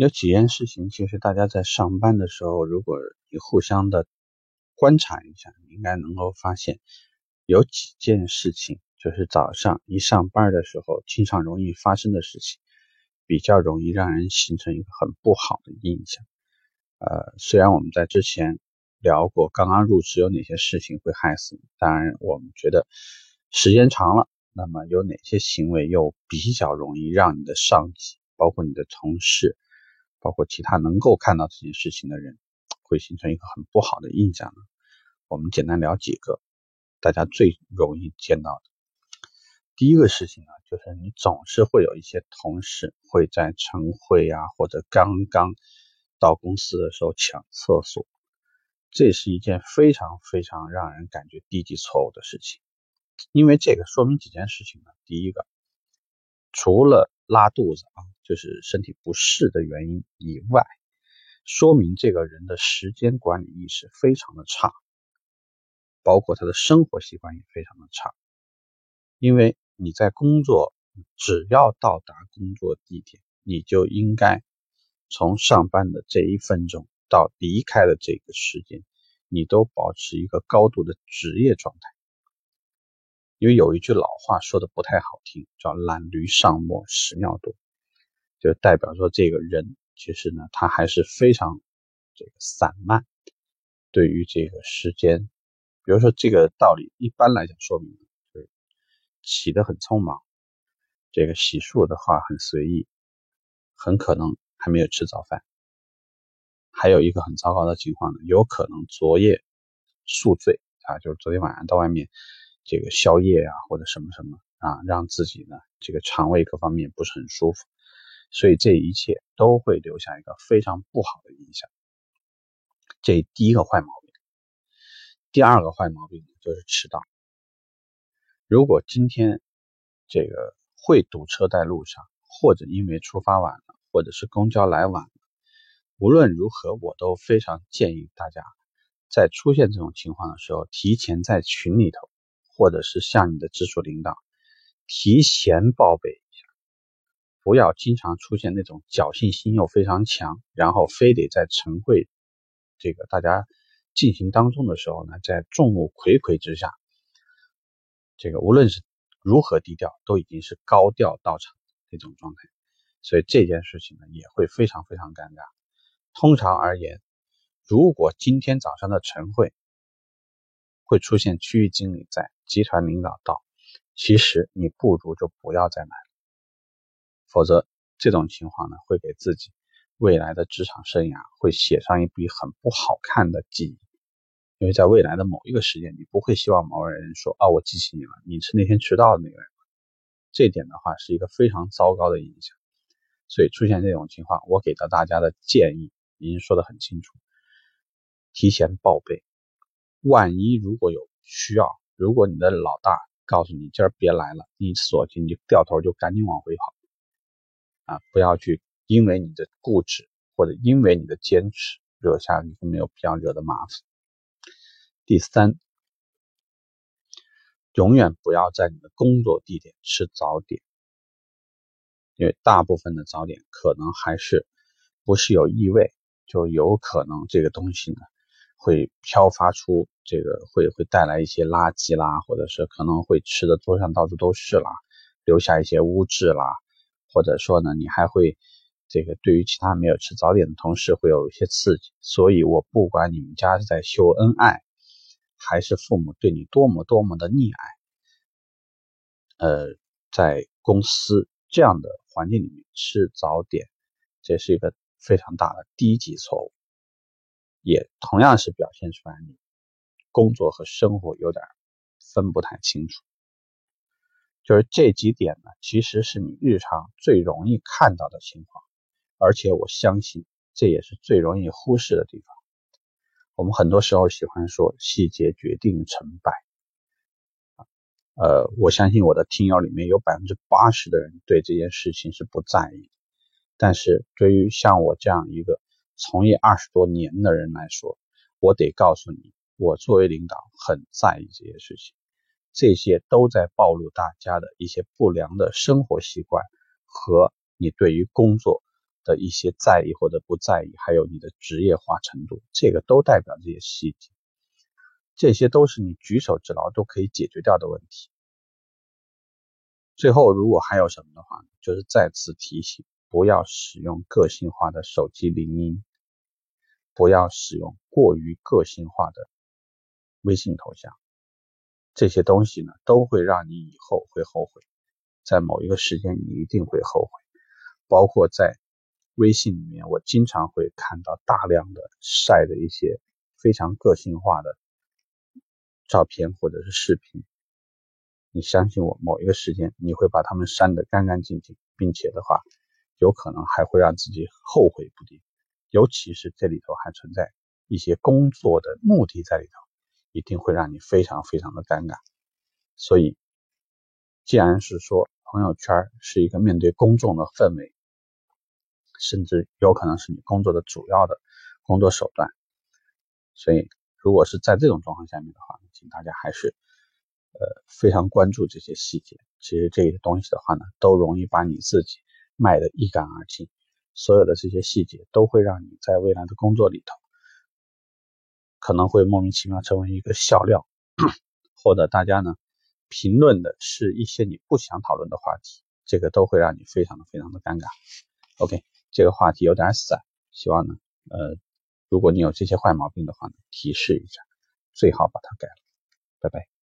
有几件事情，其实大家在上班的时候，如果你互相的观察一下，你应该能够发现，有几件事情，就是早上一上班的时候，经常容易发生的事情，比较容易让人形成一个很不好的印象。呃，虽然我们在之前聊过刚刚入职有哪些事情会害死你，当然我们觉得时间长了，那么有哪些行为又比较容易让你的上级，包括你的同事。包括其他能够看到这件事情的人，会形成一个很不好的印象呢。我们简单聊几个大家最容易见到的。第一个事情呢，就是你总是会有一些同事会在晨会啊，或者刚刚到公司的时候抢厕所，这是一件非常非常让人感觉低级错误的事情。因为这个说明几件事情呢。第一个，除了拉肚子啊。就是身体不适的原因以外，说明这个人的时间管理意识非常的差，包括他的生活习惯也非常的差。因为你在工作，只要到达工作地点，你就应该从上班的这一分钟到离开的这个时间，你都保持一个高度的职业状态。因为有一句老话说的不太好听，叫“懒驴上磨，屎尿多”。就代表说，这个人其实呢，他还是非常这个散漫。对于这个时间，比如说这个道理，一般来讲说明就是起得很匆忙，这个洗漱的话很随意，很可能还没有吃早饭。还有一个很糟糕的情况呢，有可能昨夜宿醉啊，就是昨天晚上到外面这个宵夜啊，或者什么什么啊，让自己呢这个肠胃各方面不是很舒服。所以这一切都会留下一个非常不好的影响。这第一个坏毛病。第二个坏毛病就是迟到。如果今天这个会堵车在路上，或者因为出发晚了，或者是公交来晚了，无论如何，我都非常建议大家，在出现这种情况的时候，提前在群里头，或者是向你的直属领导提前报备一下。不要经常出现那种侥幸心又非常强，然后非得在晨会这个大家进行当中的时候呢，在众目睽睽之下，这个无论是如何低调，都已经是高调到场那种状态，所以这件事情呢也会非常非常尴尬。通常而言，如果今天早上的晨会会出现区域经理在，集团领导到，其实你不如就不要再来了。否则，这种情况呢，会给自己未来的职场生涯会写上一笔很不好看的记忆。因为在未来的某一个时间，你不会希望某个人说：“啊，我记起你了，你是那天迟到的那个人。”这点的话是一个非常糟糕的影响。所以出现这种情况，我给到大家的建议已经说得很清楚：提前报备。万一如果有需要，如果你的老大告诉你今儿别来了，你索性就掉头就赶紧往回跑。啊，不要去因为你的固执或者因为你的坚持惹下一个没有必要惹的麻烦。第三，永远不要在你的工作地点吃早点，因为大部分的早点可能还是不是有异味，就有可能这个东西呢会飘发出这个会会带来一些垃圾啦，或者是可能会吃的桌上到处都是啦，留下一些污渍啦。或者说呢，你还会这个对于其他没有吃早点的同事会有一些刺激，所以我不管你们家是在秀恩爱，还是父母对你多么多么的溺爱，呃，在公司这样的环境里面吃早点，这是一个非常大的低级错误，也同样是表现出来你工作和生活有点分不太清楚。就是这几点呢，其实是你日常最容易看到的情况，而且我相信这也是最容易忽视的地方。我们很多时候喜欢说细节决定成败，呃，我相信我的听友里面有百分之八十的人对这件事情是不在意，但是对于像我这样一个从业二十多年的人来说，我得告诉你，我作为领导很在意这些事情。这些都在暴露大家的一些不良的生活习惯和你对于工作的一些在意或者不在意，还有你的职业化程度，这个都代表这些细节，这些都是你举手之劳都可以解决掉的问题。最后，如果还有什么的话，就是再次提醒，不要使用个性化的手机铃音，不要使用过于个性化的微信头像，这些东西呢，都会让你以后会后悔，在某一个时间你一定会后悔，包括在。微信里面，我经常会看到大量的晒的一些非常个性化的照片或者是视频。你相信我，某一个时间你会把它们删得干干净净，并且的话，有可能还会让自己后悔不定。尤其是这里头还存在一些工作的目的在里头，一定会让你非常非常的尴尬。所以，既然是说朋友圈是一个面对公众的氛围。甚至有可能是你工作的主要的工作手段，所以如果是在这种状况下面的话，请大家还是呃非常关注这些细节。其实这些东西的话呢，都容易把你自己卖得一干二净。所有的这些细节都会让你在未来的工作里头可能会莫名其妙成为一个笑料，或者大家呢评论的是一些你不想讨论的话题，这个都会让你非常的非常的尴尬。OK。这个话题有点散，希望呢，呃，如果你有这些坏毛病的话呢，提示一下，最好把它改了，拜拜。